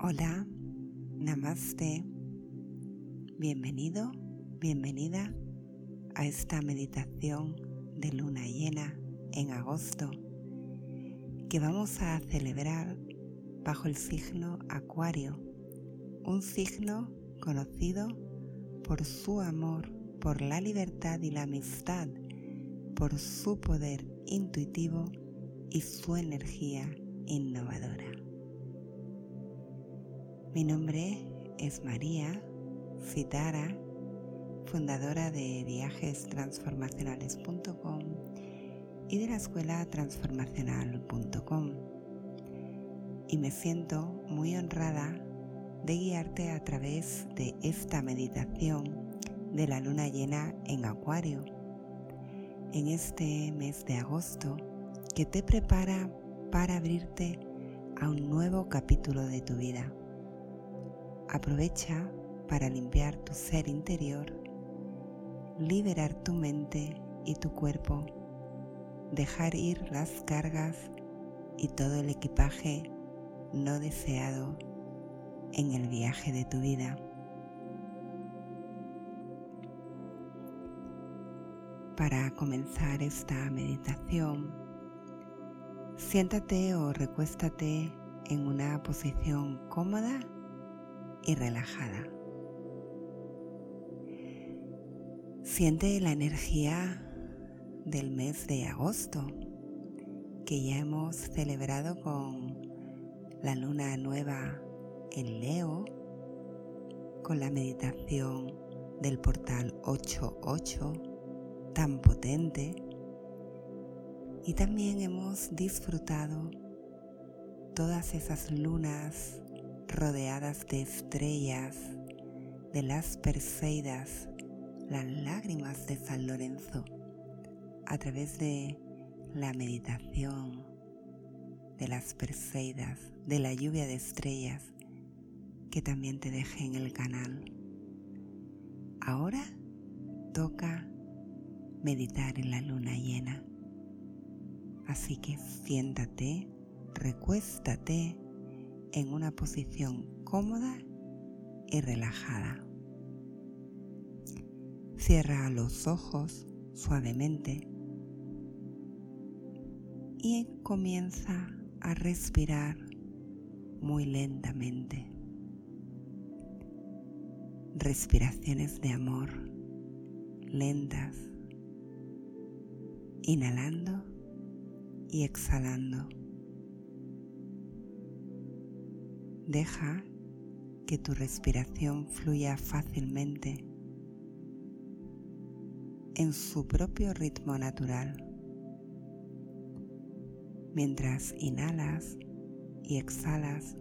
Hola, namaste. Bienvenido, bienvenida a esta meditación de luna llena en agosto que vamos a celebrar bajo el signo Acuario, un signo conocido por su amor, por la libertad y la amistad, por su poder intuitivo y su energía innovadora. Mi nombre es María Citara, fundadora de viajestransformacionales.com y de la escuela transformacional.com. Y me siento muy honrada de guiarte a través de esta meditación de la luna llena en Acuario, en este mes de agosto que te prepara para abrirte a un nuevo capítulo de tu vida Aprovecha para limpiar tu ser interior, liberar tu mente y tu cuerpo, dejar ir las cargas y todo el equipaje no deseado en el viaje de tu vida. Para comenzar esta meditación, siéntate o recuéstate en una posición cómoda y relajada. Siente la energía del mes de agosto que ya hemos celebrado con la luna nueva en Leo, con la meditación del portal 88 tan potente y también hemos disfrutado todas esas lunas rodeadas de estrellas, de las Perseidas, las lágrimas de San Lorenzo, a través de la meditación de las Perseidas, de la lluvia de estrellas que también te dejé en el canal. Ahora toca meditar en la luna llena. Así que siéntate, recuéstate en una posición cómoda y relajada. Cierra los ojos suavemente y comienza a respirar muy lentamente. Respiraciones de amor lentas, inhalando y exhalando. Deja que tu respiración fluya fácilmente en su propio ritmo natural. Mientras inhalas y exhalas,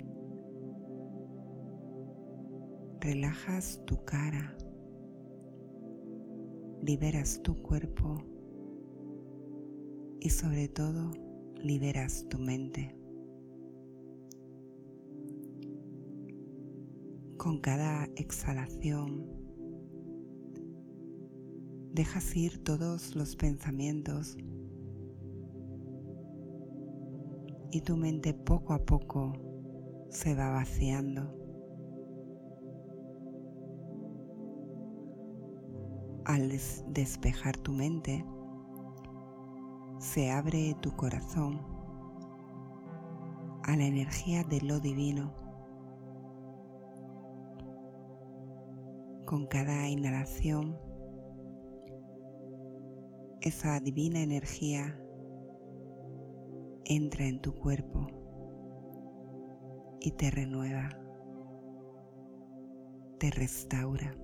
relajas tu cara, liberas tu cuerpo y sobre todo liberas tu mente. Con cada exhalación dejas ir todos los pensamientos y tu mente poco a poco se va vaciando. Al despejar tu mente, se abre tu corazón a la energía de lo divino Con cada inhalación, esa divina energía entra en tu cuerpo y te renueva, te restaura.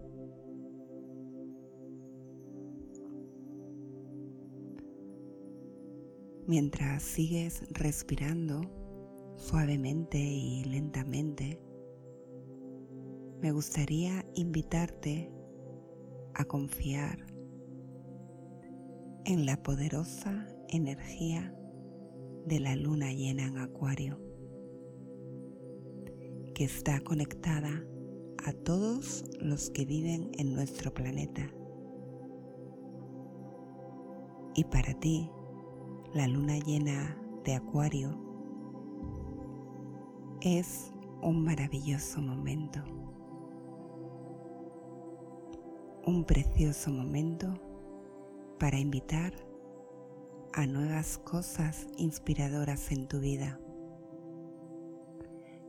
Mientras sigues respirando suavemente y lentamente, me gustaría invitarte a confiar en la poderosa energía de la luna llena en acuario, que está conectada a todos los que viven en nuestro planeta. Y para ti, la luna llena de acuario es un maravilloso momento, un precioso momento para invitar a nuevas cosas inspiradoras en tu vida.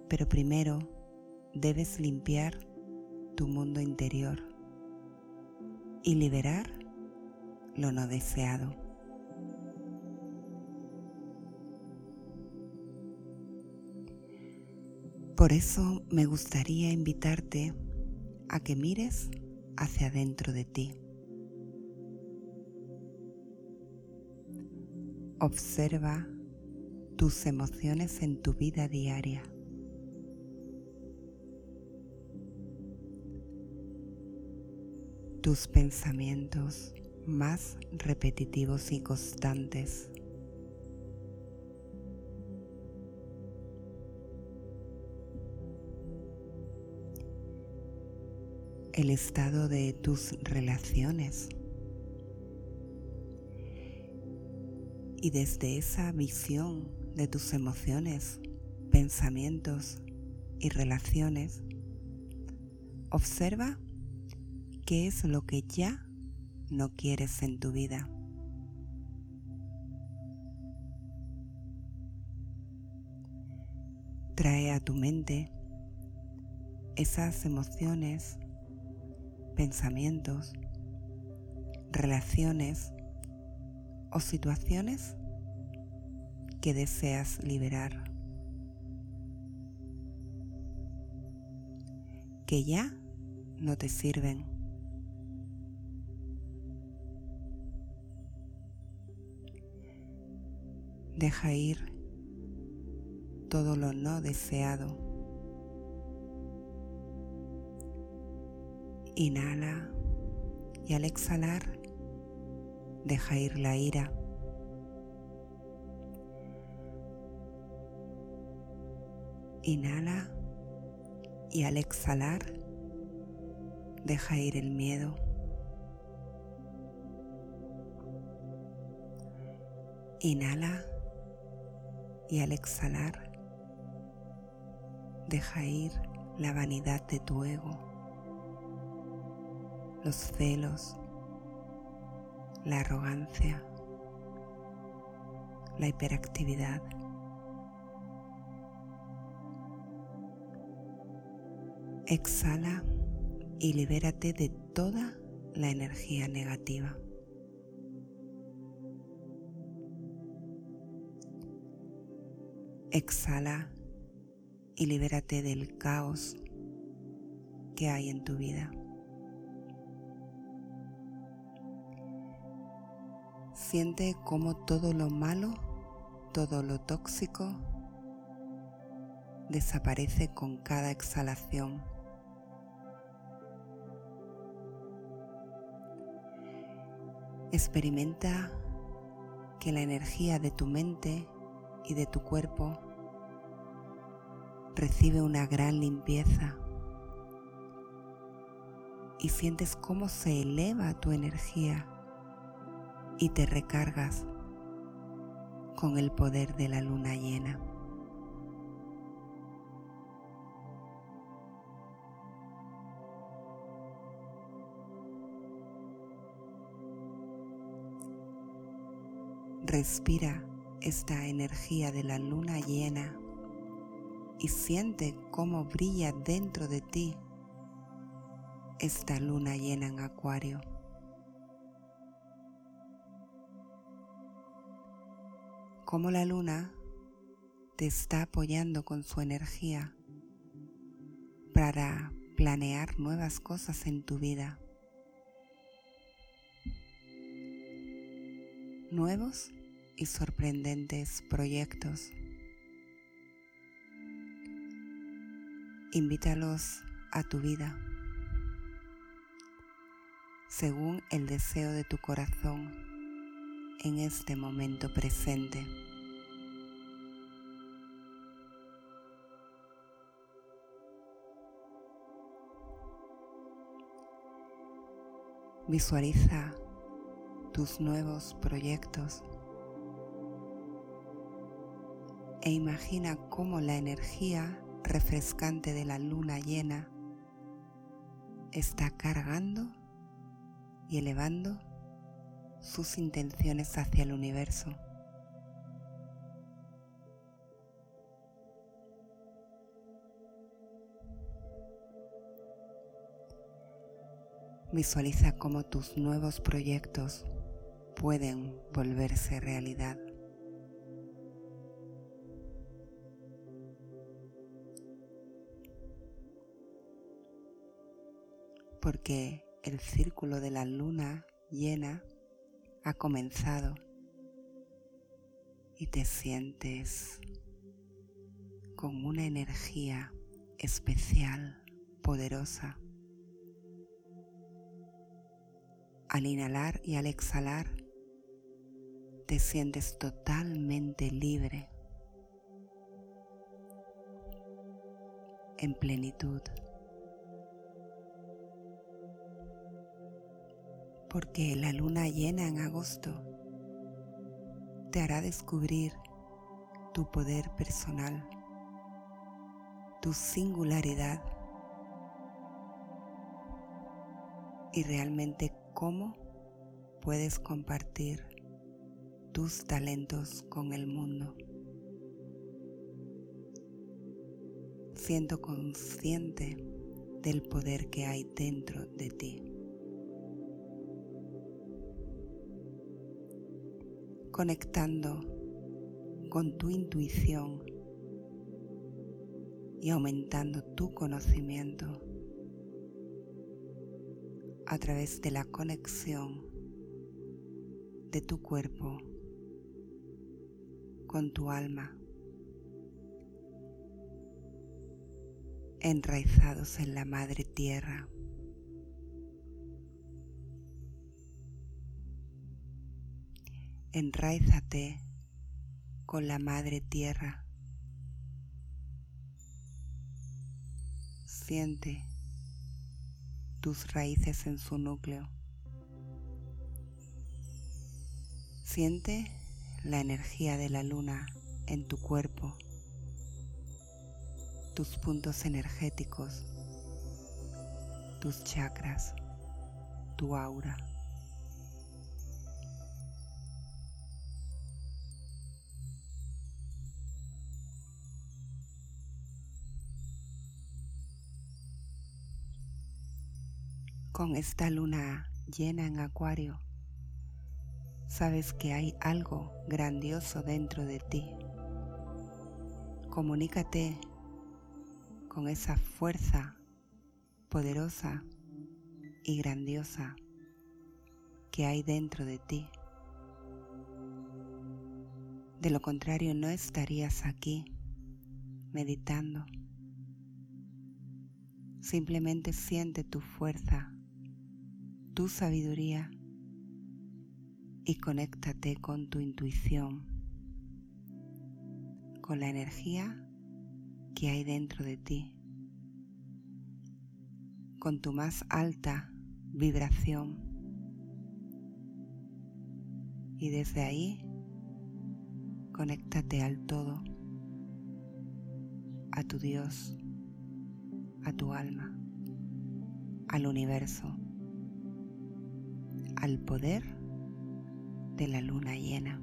Pero primero debes limpiar tu mundo interior y liberar lo no deseado. Por eso me gustaría invitarte a que mires hacia adentro de ti. Observa tus emociones en tu vida diaria. Tus pensamientos más repetitivos y constantes. El estado de tus relaciones. Y desde esa visión de tus emociones, pensamientos y relaciones, observa qué es lo que ya no quieres en tu vida. Trae a tu mente esas emociones pensamientos, relaciones o situaciones que deseas liberar. Que ya no te sirven. Deja ir todo lo no deseado. Inhala y al exhalar deja ir la ira. Inhala y al exhalar deja ir el miedo. Inhala y al exhalar deja ir la vanidad de tu ego los celos, la arrogancia, la hiperactividad. Exhala y libérate de toda la energía negativa. Exhala y libérate del caos que hay en tu vida. Siente como todo lo malo, todo lo tóxico desaparece con cada exhalación. Experimenta que la energía de tu mente y de tu cuerpo recibe una gran limpieza y sientes cómo se eleva tu energía y te recargas con el poder de la luna llena. Respira esta energía de la luna llena y siente cómo brilla dentro de ti esta luna llena en acuario. Cómo la luna te está apoyando con su energía para planear nuevas cosas en tu vida. Nuevos y sorprendentes proyectos. Invítalos a tu vida según el deseo de tu corazón en este momento presente. Visualiza tus nuevos proyectos e imagina cómo la energía refrescante de la luna llena está cargando y elevando sus intenciones hacia el universo. Visualiza cómo tus nuevos proyectos pueden volverse realidad. Porque el círculo de la luna llena ha comenzado y te sientes con una energía especial, poderosa. Al inhalar y al exhalar, te sientes totalmente libre, en plenitud. Porque la luna llena en agosto te hará descubrir tu poder personal, tu singularidad y realmente cómo puedes compartir tus talentos con el mundo. Siendo consciente del poder que hay dentro de ti. Conectando con tu intuición y aumentando tu conocimiento a través de la conexión de tu cuerpo con tu alma, enraizados en la madre tierra. Enraízate con la madre tierra. Siente tus raíces en su núcleo. Siente la energía de la luna en tu cuerpo, tus puntos energéticos, tus chakras, tu aura. Con esta luna llena en acuario, sabes que hay algo grandioso dentro de ti. Comunícate con esa fuerza poderosa y grandiosa que hay dentro de ti. De lo contrario, no estarías aquí meditando. Simplemente siente tu fuerza, tu sabiduría y conéctate con tu intuición, con la energía que hay dentro de ti, con tu más alta vibración. Y desde ahí, conéctate al todo, a tu Dios, a tu alma, al universo, al poder de la luna llena.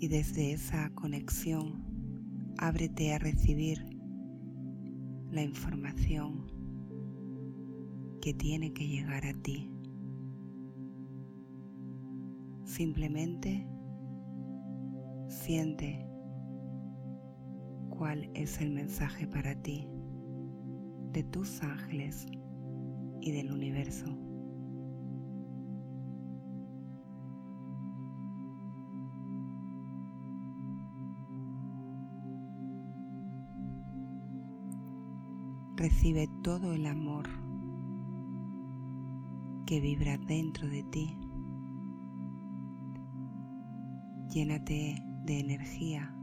Y desde esa conexión, ábrete a recibir la información que tiene que llegar a ti. Simplemente siente cuál es el mensaje para ti de tus ángeles y del universo. Recibe todo el amor que vibra dentro de ti. Llénate de energía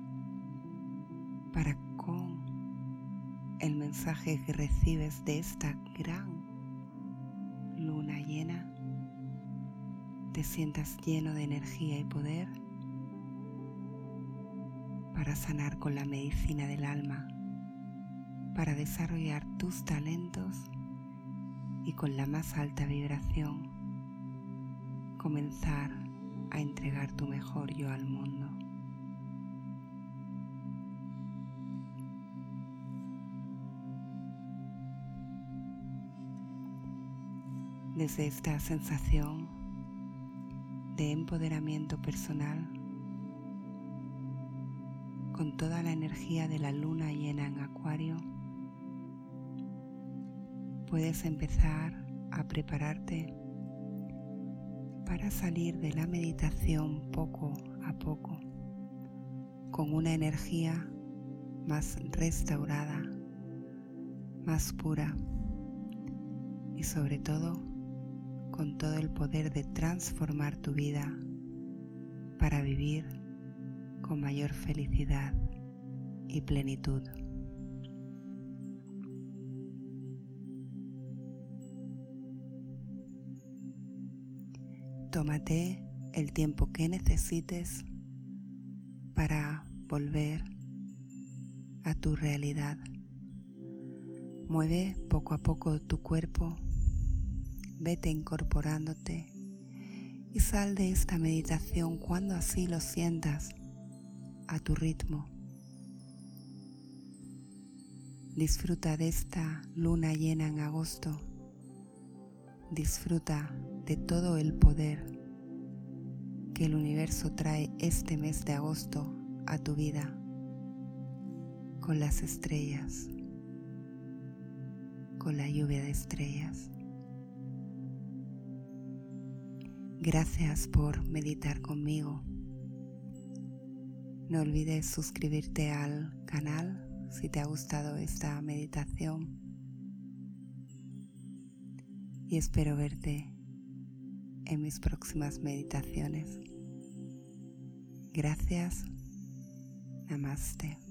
para con el mensaje que recibes de esta gran luna llena te sientas lleno de energía y poder para sanar con la medicina del alma, para desarrollar tus talentos y con la más alta vibración comenzar a entregar tu mejor yo al mundo. Desde esta sensación de empoderamiento personal, con toda la energía de la luna llena en acuario, puedes empezar a prepararte para salir de la meditación poco a poco, con una energía más restaurada, más pura y sobre todo con todo el poder de transformar tu vida para vivir con mayor felicidad y plenitud. Tómate el tiempo que necesites para volver a tu realidad. Mueve poco a poco tu cuerpo, vete incorporándote y sal de esta meditación cuando así lo sientas a tu ritmo. Disfruta de esta luna llena en agosto. Disfruta de todo el poder que el universo trae este mes de agosto a tu vida con las estrellas, con la lluvia de estrellas. Gracias por meditar conmigo. No olvides suscribirte al canal si te ha gustado esta meditación. Y espero verte en mis próximas meditaciones. Gracias. Namaste.